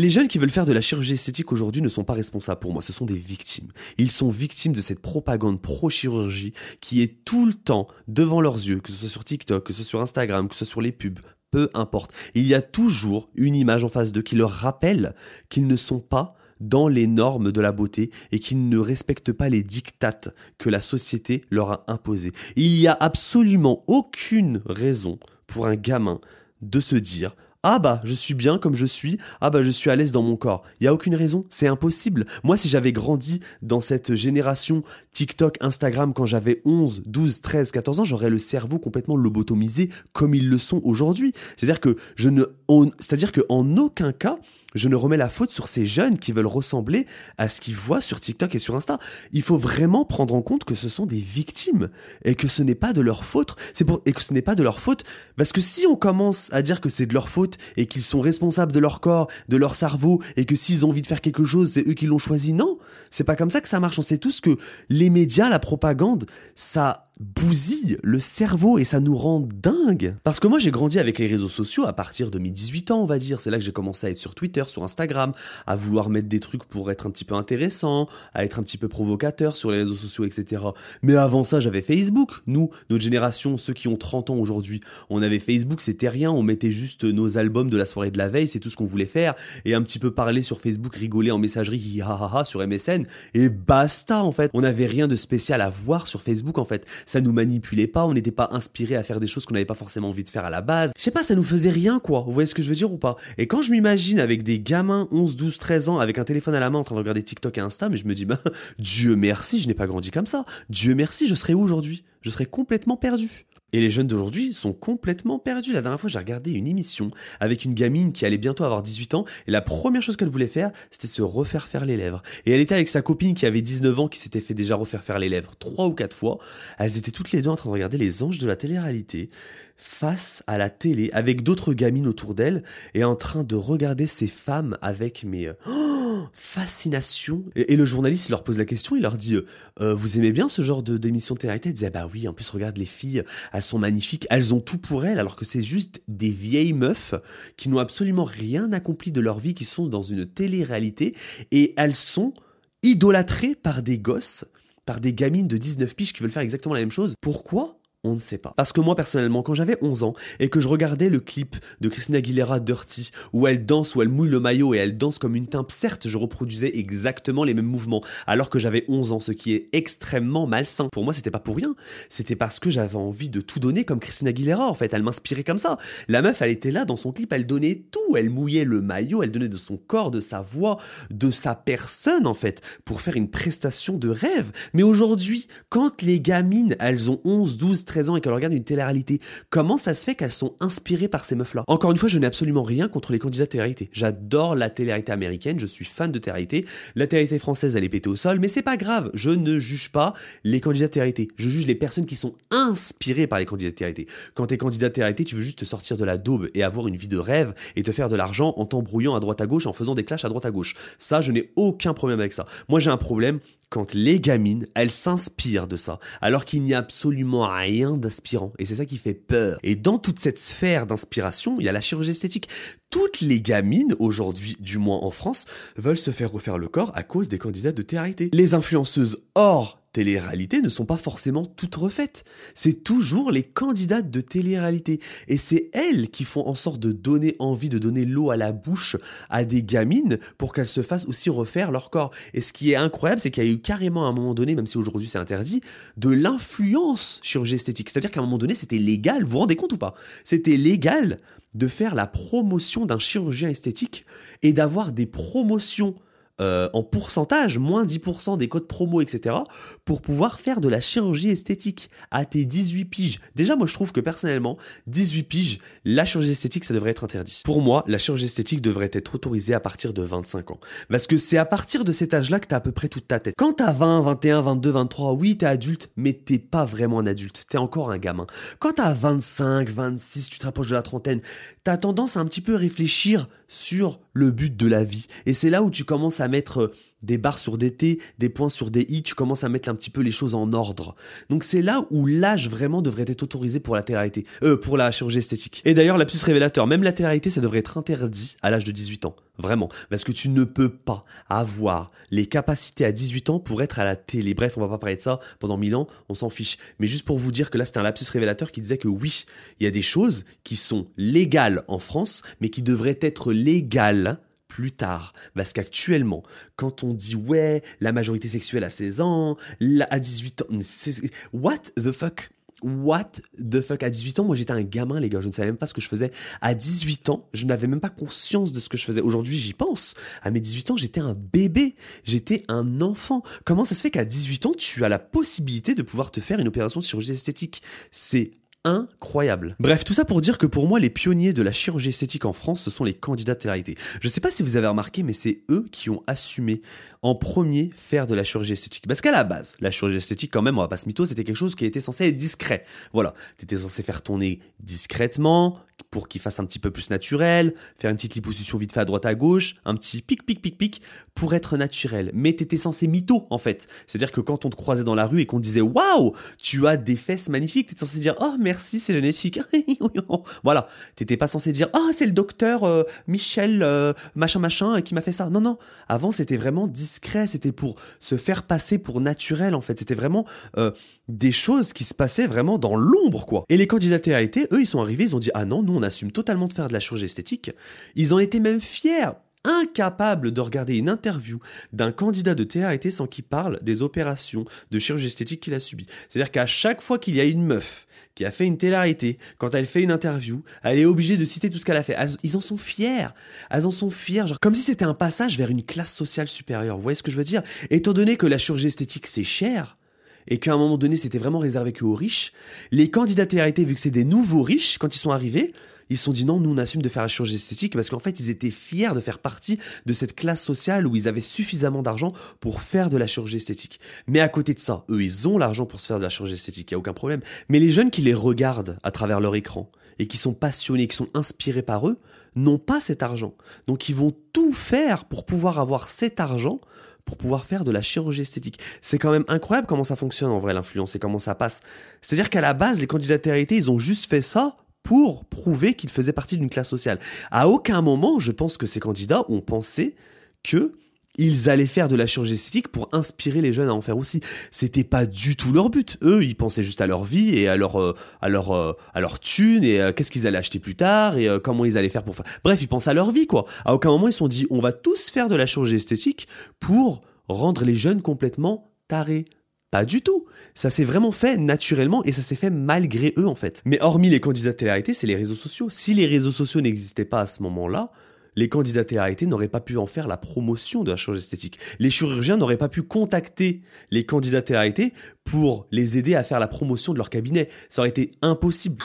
[SPEAKER 2] Les jeunes qui veulent faire de la chirurgie esthétique aujourd'hui ne sont pas responsables pour moi, ce sont des victimes. Ils sont victimes de cette propagande pro-chirurgie qui est tout le temps devant leurs yeux, que ce soit sur TikTok, que ce soit sur Instagram, que ce soit sur les pubs, peu importe. Il y a toujours une image en face d'eux qui leur rappelle qu'ils ne sont pas dans les normes de la beauté et qu'ils ne respectent pas les dictates que la société leur a imposés. Il n'y a absolument aucune raison pour un gamin de se dire ah bah je suis bien comme je suis, ah bah je suis à l'aise dans mon corps. Il y a aucune raison, c'est impossible. Moi si j'avais grandi dans cette génération TikTok, Instagram quand j'avais 11, 12, 13, 14 ans, j'aurais le cerveau complètement lobotomisé comme ils le sont aujourd'hui. C'est-à-dire que je ne c'est-à-dire que en aucun cas je ne remets la faute sur ces jeunes qui veulent ressembler à ce qu'ils voient sur TikTok et sur Insta. Il faut vraiment prendre en compte que ce sont des victimes et que ce n'est pas de leur faute. C'est pour et que ce n'est pas de leur faute parce que si on commence à dire que c'est de leur faute et qu'ils sont responsables de leur corps, de leur cerveau et que s'ils ont envie de faire quelque chose, c'est eux qui l'ont choisi. Non, c'est pas comme ça que ça marche. On sait tous que les médias, la propagande, ça bousille le cerveau et ça nous rend dingue. Parce que moi j'ai grandi avec les réseaux sociaux à partir de mes 18 ans on va dire. C'est là que j'ai commencé à être sur Twitter, sur Instagram, à vouloir mettre des trucs pour être un petit peu intéressant, à être un petit peu provocateur sur les réseaux sociaux, etc. Mais avant ça j'avais Facebook. Nous, notre génération, ceux qui ont 30 ans aujourd'hui, on avait Facebook, c'était rien. On mettait juste nos albums de la soirée de la veille, c'est tout ce qu'on voulait faire. Et un petit peu parler sur Facebook, rigoler en messagerie, ha, sur MSN. Et basta en fait. On n'avait rien de spécial à voir sur Facebook en fait ça nous manipulait pas, on n'était pas inspiré à faire des choses qu'on n'avait pas forcément envie de faire à la base. Je sais pas, ça nous faisait rien quoi. Vous voyez ce que je veux dire ou pas? Et quand je m'imagine avec des gamins 11, 12, 13 ans avec un téléphone à la main en train de regarder TikTok et Insta, mais je me dis bah Dieu merci, je n'ai pas grandi comme ça. Dieu merci, je serais où aujourd'hui? Je serais complètement perdu. Et les jeunes d'aujourd'hui sont complètement perdus. La dernière fois, j'ai regardé une émission avec une gamine qui allait bientôt avoir 18 ans et la première chose qu'elle voulait faire, c'était se refaire faire les lèvres. Et elle était avec sa copine qui avait 19 ans qui s'était fait déjà refaire faire les lèvres trois ou quatre fois. Elles étaient toutes les deux en train de regarder les anges de la télé-réalité face à la télé avec d'autres gamines autour d'elle et en train de regarder ces femmes avec mes oh, fascination. Et, le journaliste leur pose la question, il leur dit euh, Vous aimez bien ce genre d'émission de télé-réalité? Elle disait Bah oui, en plus regarde les filles, elles sont magnifiques, elles ont tout pour elles, alors que c'est juste des vieilles meufs qui n'ont absolument rien accompli de leur vie, qui sont dans une télé-réalité et elles sont idolâtrées par des gosses par des gamines de 19 piges qui veulent faire exactement la même chose. Pourquoi on ne sait pas. Parce que moi personnellement, quand j'avais 11 ans et que je regardais le clip de Christina Aguilera Dirty, où elle danse, où elle mouille le maillot et elle danse comme une timpe, certes, je reproduisais exactement les mêmes mouvements, alors que j'avais 11 ans, ce qui est extrêmement malsain. Pour moi, c'était pas pour rien. C'était parce que j'avais envie de tout donner comme Christina Aguilera, en fait. Elle m'inspirait comme ça. La meuf, elle était là dans son clip, elle donnait tout. Elle mouillait le maillot, elle donnait de son corps, de sa voix, de sa personne, en fait, pour faire une prestation de rêve. Mais aujourd'hui, quand les gamines, elles ont 11, 12, 13 ans et qu'elles regardent une télé-réalité, comment ça se fait qu'elles sont inspirées par ces meufs-là? Encore une fois, je n'ai absolument rien contre les candidats de télé-réalité. J'adore la télé-réalité américaine, je suis fan de télé-réalité. La télé-réalité française, elle est pétée au sol, mais c'est pas grave. Je ne juge pas les candidats de télé-réalité. Je juge les personnes qui sont inspirées par les candidats de télé-réalité. Quand t'es candidat de télé-réalité, tu veux juste te sortir de la daube et avoir une vie de rêve et te faire de l'argent en t'embrouillant à droite à gauche, en faisant des clashs à droite à gauche. Ça, je n'ai aucun problème avec ça. Moi, j'ai un problème quand les gamines, elles s'inspirent de ça, alors qu'il n'y a absolument rien d'inspirant. Et c'est ça qui fait peur. Et dans toute cette sphère d'inspiration, il y a la chirurgie esthétique. Toutes les gamines, aujourd'hui, du moins en France, veulent se faire refaire le corps à cause des candidats de télé Les influenceuses hors télé-réalité ne sont pas forcément toutes refaites. C'est toujours les candidates de télé-réalité. Et c'est elles qui font en sorte de donner envie, de donner l'eau à la bouche à des gamines pour qu'elles se fassent aussi refaire leur corps. Et ce qui est incroyable, c'est qu'il y a eu carrément à un moment donné, même si aujourd'hui c'est interdit, de l'influence chirurgie esthétique. C'est-à-dire qu'à un moment donné, c'était légal, vous vous rendez compte ou pas? C'était légal de faire la promotion d'un chirurgien esthétique et d'avoir des promotions euh, en pourcentage, moins 10% des codes promo, etc., pour pouvoir faire de la chirurgie esthétique à tes 18 piges. Déjà, moi, je trouve que personnellement, 18 piges, la chirurgie esthétique, ça devrait être interdit. Pour moi, la chirurgie esthétique devrait être autorisée à partir de 25 ans. Parce que c'est à partir de cet âge-là que t'as à peu près toute ta tête. Quand t'as 20, 21, 22, 23, oui, t'es adulte, mais t'es pas vraiment un adulte. T'es encore un gamin. Quand t'as 25, 26, tu te rapproches de la trentaine, t'as tendance à un petit peu réfléchir sur le but de la vie. Et c'est là où tu commences à mettre euh, des barres sur des T, des points sur des I, tu commences à mettre un petit peu les choses en ordre. Donc c'est là où l'âge vraiment devrait être autorisé pour la télé euh, pour la chirurgie esthétique. Et d'ailleurs, plus révélateur, même la télé ça devrait être interdit à l'âge de 18 ans. Vraiment. Parce que tu ne peux pas avoir les capacités à 18 ans pour être à la télé. Bref, on va pas parler de ça pendant 1000 ans, on s'en fiche. Mais juste pour vous dire que là, c'était un lapsus révélateur qui disait que oui, il y a des choses qui sont légales en France, mais qui devraient être légales plus tard. Parce qu'actuellement, quand on dit ouais, la majorité sexuelle à 16 ans, à 18 ans, what the fuck? What the fuck? À 18 ans, moi j'étais un gamin, les gars. Je ne savais même pas ce que je faisais. À 18 ans, je n'avais même pas conscience de ce que je faisais. Aujourd'hui, j'y pense. À mes 18 ans, j'étais un bébé. J'étais un enfant. Comment ça se fait qu'à 18 ans, tu as la possibilité de pouvoir te faire une opération de chirurgie esthétique? C'est incroyable. Bref, tout ça pour dire que pour moi, les pionniers de la chirurgie esthétique en France, ce sont les candidats de télé Je sais pas si vous avez remarqué, mais c'est eux qui ont assumé en premier faire de la chirurgie esthétique. Parce qu'à la base, la chirurgie esthétique, quand même, on va pas se mytho, c'était quelque chose qui était censé être discret. Voilà, t'étais censé faire tourner discrètement, pour qu'il fasse un petit peu plus naturel, faire une petite liposuction vite fait à droite à gauche, un petit pic pic pic pic pour être naturel. Mais t'étais censé mytho en fait. C'est-à-dire que quand on te croisait dans la rue et qu'on disait waouh, tu as des fesses magnifiques, t'étais censé dire oh merci c'est génétique. [LAUGHS] voilà, t'étais pas censé dire oh c'est le docteur euh, Michel euh, machin machin qui m'a fait ça. Non non, avant c'était vraiment discret, c'était pour se faire passer pour naturel en fait. C'était vraiment euh, des choses qui se passaient vraiment dans l'ombre quoi. Et les candidats été, eux ils sont arrivés, ils ont dit ah non on assume totalement de faire de la chirurgie esthétique. Ils en étaient même fiers incapables de regarder une interview d'un candidat de télé sans qu'il parle des opérations de chirurgie esthétique qu'il a subies. C'est-à-dire qu'à chaque fois qu'il y a une meuf qui a fait une télé quand elle fait une interview, elle est obligée de citer tout ce qu'elle a fait. ils en sont fiers. Elles en sont fiers, genre comme si c'était un passage vers une classe sociale supérieure. Vous voyez ce que je veux dire? Étant donné que la chirurgie esthétique c'est cher, et qu'à un moment donné c'était vraiment réservé que aux riches, les candidats télé vu que c'est des nouveaux riches, quand ils sont arrivés, ils se sont dit non, nous on assume de faire la chirurgie esthétique parce qu'en fait ils étaient fiers de faire partie de cette classe sociale où ils avaient suffisamment d'argent pour faire de la chirurgie esthétique. Mais à côté de ça, eux ils ont l'argent pour se faire de la chirurgie esthétique, il y a aucun problème. Mais les jeunes qui les regardent à travers leur écran et qui sont passionnés, qui sont inspirés par eux, n'ont pas cet argent. Donc ils vont tout faire pour pouvoir avoir cet argent pour pouvoir faire de la chirurgie esthétique. C'est quand même incroyable comment ça fonctionne en vrai l'influence et comment ça passe. C'est-à-dire qu'à la base, les candidats de ils ont juste fait ça pour prouver qu'ils faisaient partie d'une classe sociale. À aucun moment, je pense que ces candidats ont pensé que ils allaient faire de la chirurgie esthétique pour inspirer les jeunes à en faire aussi. C'était pas du tout leur but. Eux, ils pensaient juste à leur vie et à leur euh, à leur euh, à leur thune et euh, qu'est-ce qu'ils allaient acheter plus tard et comment ils allaient faire pour faire. Bref, ils pensaient à leur vie quoi. À aucun moment ils se sont dit on va tous faire de la chirurgie esthétique pour rendre les jeunes complètement tarés. Pas du tout. Ça s'est vraiment fait naturellement et ça s'est fait malgré eux en fait. Mais hormis les candidats télé c'est les réseaux sociaux. Si les réseaux sociaux n'existaient pas à ce moment-là, les candidats télé n'auraient pas pu en faire la promotion de la chirurgie esthétique. Les chirurgiens n'auraient pas pu contacter les candidats télé pour les aider à faire la promotion de leur cabinet. Ça aurait été impossible.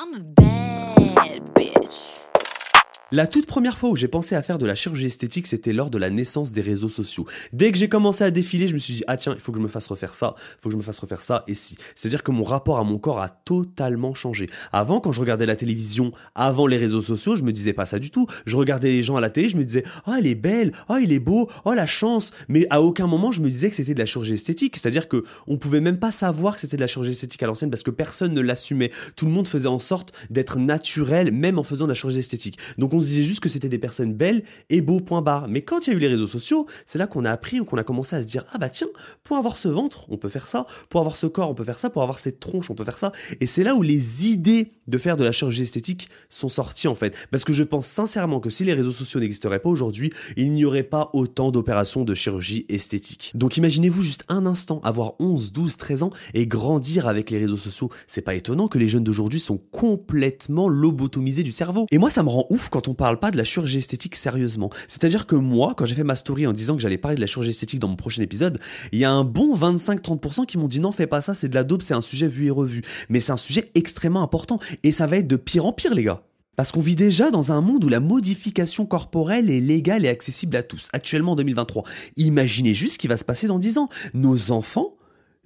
[SPEAKER 2] La toute première fois où j'ai pensé à faire de la chirurgie esthétique, c'était lors de la naissance des réseaux sociaux. Dès que j'ai commencé à défiler, je me suis dit, ah tiens, il faut que je me fasse refaire ça, il faut que je me fasse refaire ça, et si. C'est-à-dire que mon rapport à mon corps a totalement changé. Avant, quand je regardais la télévision, avant les réseaux sociaux, je me disais pas ça du tout. Je regardais les gens à la télé, je me disais, oh elle est belle, oh il est beau, oh la chance. Mais à aucun moment, je me disais que c'était de la chirurgie esthétique. C'est-à-dire que on pouvait même pas savoir que c'était de la chirurgie esthétique à l'ancienne parce que personne ne l'assumait. Tout le monde faisait en sorte d'être naturel, même en faisant de la chirurgie esthétique. Donc on disait juste que c'était des personnes belles et beaux, point barre. Mais quand il y a eu les réseaux sociaux, c'est là qu'on a appris ou qu'on a commencé à se dire ah bah tiens, pour avoir ce ventre, on peut faire ça, pour avoir ce corps, on peut faire ça, pour avoir cette tronche, on peut faire ça. Et c'est là où les idées de faire de la chirurgie esthétique sont sorties en fait. Parce que je pense sincèrement que si les réseaux sociaux n'existeraient pas aujourd'hui, il n'y aurait pas autant d'opérations de chirurgie esthétique. Donc imaginez-vous juste un instant avoir 11, 12, 13 ans et grandir avec les réseaux sociaux. C'est pas étonnant que les jeunes d'aujourd'hui sont complètement lobotomisés du cerveau. Et moi, ça me rend ouf quand on parle pas de la chirurgie esthétique sérieusement. C'est-à-dire que moi, quand j'ai fait ma story en disant que j'allais parler de la chirurgie esthétique dans mon prochain épisode, il y a un bon 25-30% qui m'ont dit non, fais pas ça, c'est de la dope, c'est un sujet vu et revu. Mais c'est un sujet extrêmement important et ça va être de pire en pire, les gars. Parce qu'on vit déjà dans un monde où la modification corporelle est légale et accessible à tous, actuellement en 2023. Imaginez juste ce qui va se passer dans 10 ans. Nos enfants,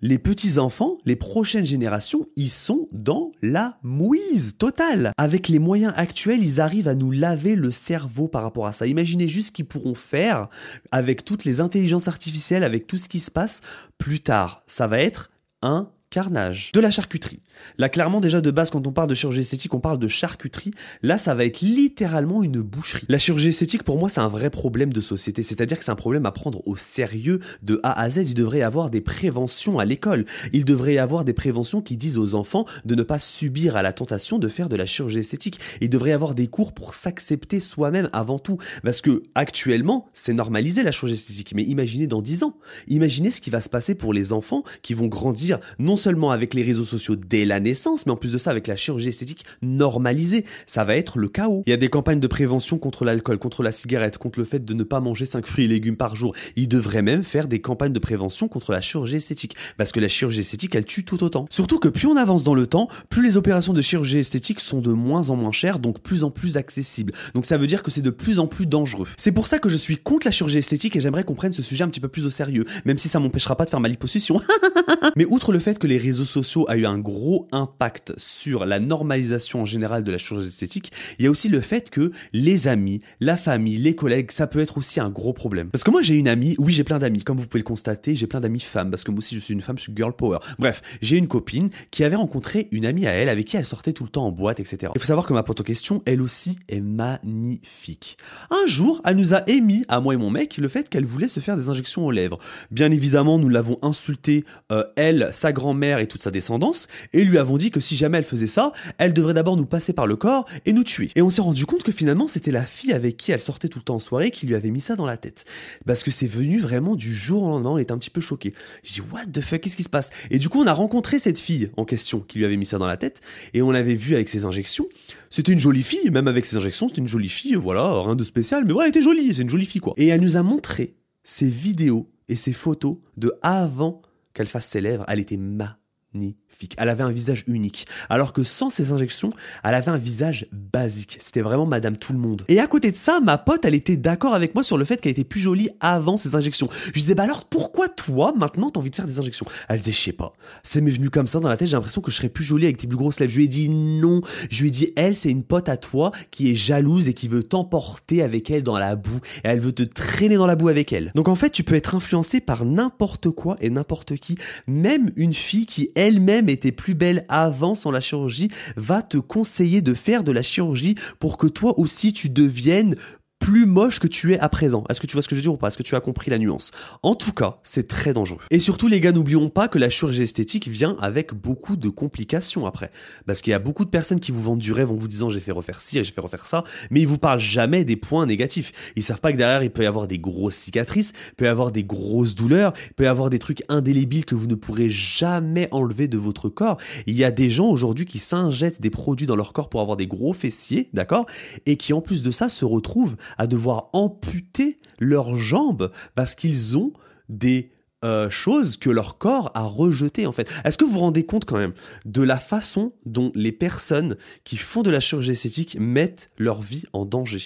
[SPEAKER 2] les petits-enfants, les prochaines générations, ils sont dans la mouise totale. Avec les moyens actuels, ils arrivent à nous laver le cerveau par rapport à ça. Imaginez juste ce qu'ils pourront faire avec toutes les intelligences artificielles, avec tout ce qui se passe plus tard. Ça va être un carnage. De la charcuterie. Là, clairement, déjà de base, quand on parle de chirurgie esthétique, on parle de charcuterie. Là, ça va être littéralement une boucherie. La chirurgie esthétique, pour moi, c'est un vrai problème de société. C'est-à-dire que c'est un problème à prendre au sérieux de A à Z. Il devrait y avoir des préventions à l'école. Il devrait y avoir des préventions qui disent aux enfants de ne pas subir à la tentation de faire de la chirurgie esthétique. Il devrait y avoir des cours pour s'accepter soi-même avant tout. Parce que, actuellement, c'est normalisé la chirurgie esthétique. Mais imaginez dans 10 ans. Imaginez ce qui va se passer pour les enfants qui vont grandir non seulement avec les réseaux sociaux dès la naissance, mais en plus de ça avec la chirurgie esthétique normalisée. Ça va être le chaos. Il y a des campagnes de prévention contre l'alcool, contre la cigarette, contre le fait de ne pas manger 5 fruits et légumes par jour. Ils devraient même faire des campagnes de prévention contre la chirurgie esthétique. Parce que la chirurgie esthétique, elle tue tout autant. Surtout que plus on avance dans le temps, plus les opérations de chirurgie esthétique sont de moins en moins chères, donc plus en plus accessibles. Donc ça veut dire que c'est de plus en plus dangereux. C'est pour ça que je suis contre la chirurgie esthétique et j'aimerais qu'on prenne ce sujet un petit peu plus au sérieux, même si ça m'empêchera pas de faire ma liposuction. [LAUGHS] Mais outre le fait que les réseaux sociaux a eu un gros impact sur la normalisation en général de la chirurgie esthétique, il y a aussi le fait que les amis, la famille, les collègues, ça peut être aussi un gros problème. Parce que moi j'ai une amie, oui j'ai plein d'amis, comme vous pouvez le constater, j'ai plein d'amis femmes, parce que moi aussi je suis une femme, je suis girl power. Bref, j'ai une copine qui avait rencontré une amie à elle avec qui elle sortait tout le temps en boîte, etc. Il faut savoir que ma pote en question, elle aussi est magnifique. Un jour, elle nous a émis, à moi et mon mec, le fait qu'elle voulait se faire des injections aux lèvres. Bien évidemment, nous l'avons insultée, euh, elle, sa grand-mère et toute sa descendance, et lui avons dit que si jamais elle faisait ça, elle devrait d'abord nous passer par le corps et nous tuer. Et on s'est rendu compte que finalement c'était la fille avec qui elle sortait tout le temps en soirée qui lui avait mis ça dans la tête. Parce que c'est venu vraiment du jour au lendemain, on était un petit peu choqué. J'ai dit what the fuck, qu'est-ce qui se passe? Et du coup on a rencontré cette fille en question qui lui avait mis ça dans la tête, et on l'avait vue avec ses injections. C'était une jolie fille, même avec ses injections, c'était une jolie fille, voilà, rien de spécial, mais ouais, elle était jolie, c'est une jolie fille quoi. Et elle nous a montré ses vidéos et ses photos de avant qu'elle fasse ses lèvres, elle était magnifique. Elle avait un visage unique. Alors que sans ces injections, elle avait un visage basique. C'était vraiment Madame Tout le Monde. Et à côté de ça, ma pote, elle était d'accord avec moi sur le fait qu'elle était plus jolie avant ces injections. Je disais, bah alors pourquoi toi, maintenant, t'as envie de faire des injections? Elle disait, je sais pas. Ça m'est venu comme ça dans la tête, j'ai l'impression que je serais plus jolie avec tes plus grosses lèvres. Je lui ai dit non. Je lui ai dit, elle, c'est une pote à toi qui est jalouse et qui veut t'emporter avec elle dans la boue. Et elle veut te traîner dans la boue avec elle. Donc en fait, tu peux être influencé par n'importe quoi et n'importe qui. Même une fille qui elle-même était plus belle avant sans la chirurgie va te conseiller de faire de la chirurgie pour que toi aussi tu deviennes plus moche que tu es à présent. Est-ce que tu vois ce que je veux dire ou pas? Est-ce que tu as compris la nuance? En tout cas, c'est très dangereux. Et surtout, les gars, n'oublions pas que la chirurgie esthétique vient avec beaucoup de complications après. Parce qu'il y a beaucoup de personnes qui vous vendent du rêve en vous disant j'ai fait refaire ci, j'ai fait refaire ça, mais ils vous parlent jamais des points négatifs. Ils savent pas que derrière, il peut y avoir des grosses cicatrices, peut y avoir des grosses douleurs, peut y avoir des trucs indélébiles que vous ne pourrez jamais enlever de votre corps. Il y a des gens aujourd'hui qui s'injectent des produits dans leur corps pour avoir des gros fessiers, d'accord? Et qui en plus de ça se retrouvent à devoir amputer leurs jambes parce qu'ils ont des euh, choses que leur corps a rejetées en fait. Est-ce que vous vous rendez compte quand même de la façon dont les personnes qui font de la chirurgie esthétique mettent leur vie en danger?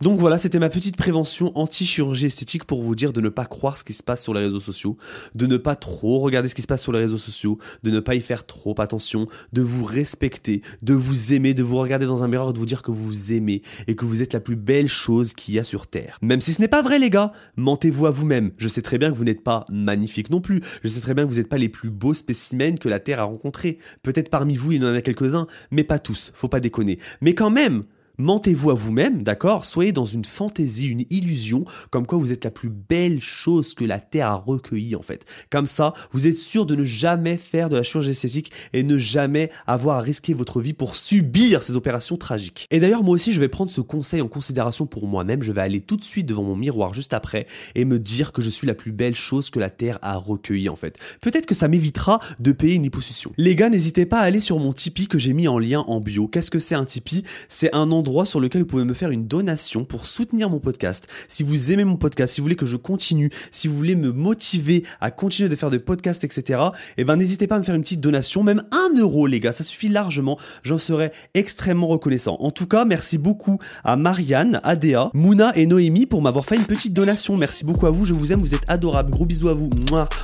[SPEAKER 2] Donc voilà, c'était ma petite prévention anti-chirurgie esthétique pour vous dire de ne pas croire ce qui se passe sur les réseaux sociaux, de ne pas trop regarder ce qui se passe sur les réseaux sociaux, de ne pas y faire trop attention, de vous respecter, de vous aimer, de vous regarder dans un miroir de vous dire que vous vous aimez et que vous êtes la plus belle chose qu'il y a sur Terre. Même si ce n'est pas vrai les gars, mentez-vous à vous-même. Je sais très bien que vous n'êtes pas magnifique non plus, je sais très bien que vous n'êtes pas les plus beaux spécimens que la Terre a rencontrés. Peut-être parmi vous il y en a quelques-uns, mais pas tous, faut pas déconner. Mais quand même, Mentez-vous à vous-même, d'accord? Soyez dans une fantaisie, une illusion, comme quoi vous êtes la plus belle chose que la Terre a recueillie en fait. Comme ça, vous êtes sûr de ne jamais faire de la chirurgie esthétique et ne jamais avoir à risquer votre vie pour subir ces opérations tragiques. Et d'ailleurs, moi aussi, je vais prendre ce conseil en considération pour moi-même. Je vais aller tout de suite devant mon miroir juste après et me dire que je suis la plus belle chose que la Terre a recueillie en fait. Peut-être que ça m'évitera de payer une imposition. Les gars, n'hésitez pas à aller sur mon Tipeee que j'ai mis en lien en bio. Qu'est-ce que c'est un Tipeee? C'est un endroit sur lequel vous pouvez me faire une donation pour soutenir mon podcast. Si vous aimez mon podcast, si vous voulez que je continue, si vous voulez me motiver à continuer de faire des podcasts, etc., eh ben n'hésitez pas à me faire une petite donation, même un euro les gars, ça suffit largement, j'en serais extrêmement reconnaissant. En tout cas, merci beaucoup à Marianne, Adéa, Mouna et Noémie pour m'avoir fait une petite donation. Merci beaucoup à vous, je vous aime, vous êtes adorables. Gros bisous à vous.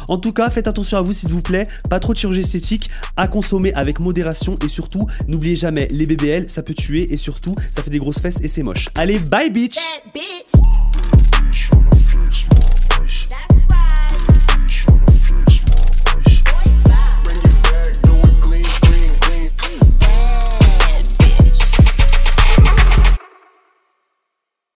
[SPEAKER 2] En tout cas, faites attention à vous s'il vous plaît, pas trop de chirurgie esthétique, à consommer avec modération et surtout, n'oubliez jamais les BBL, ça peut tuer et surtout, ça fait des grosses fesses et c'est moche. Allez, bye
[SPEAKER 1] bitch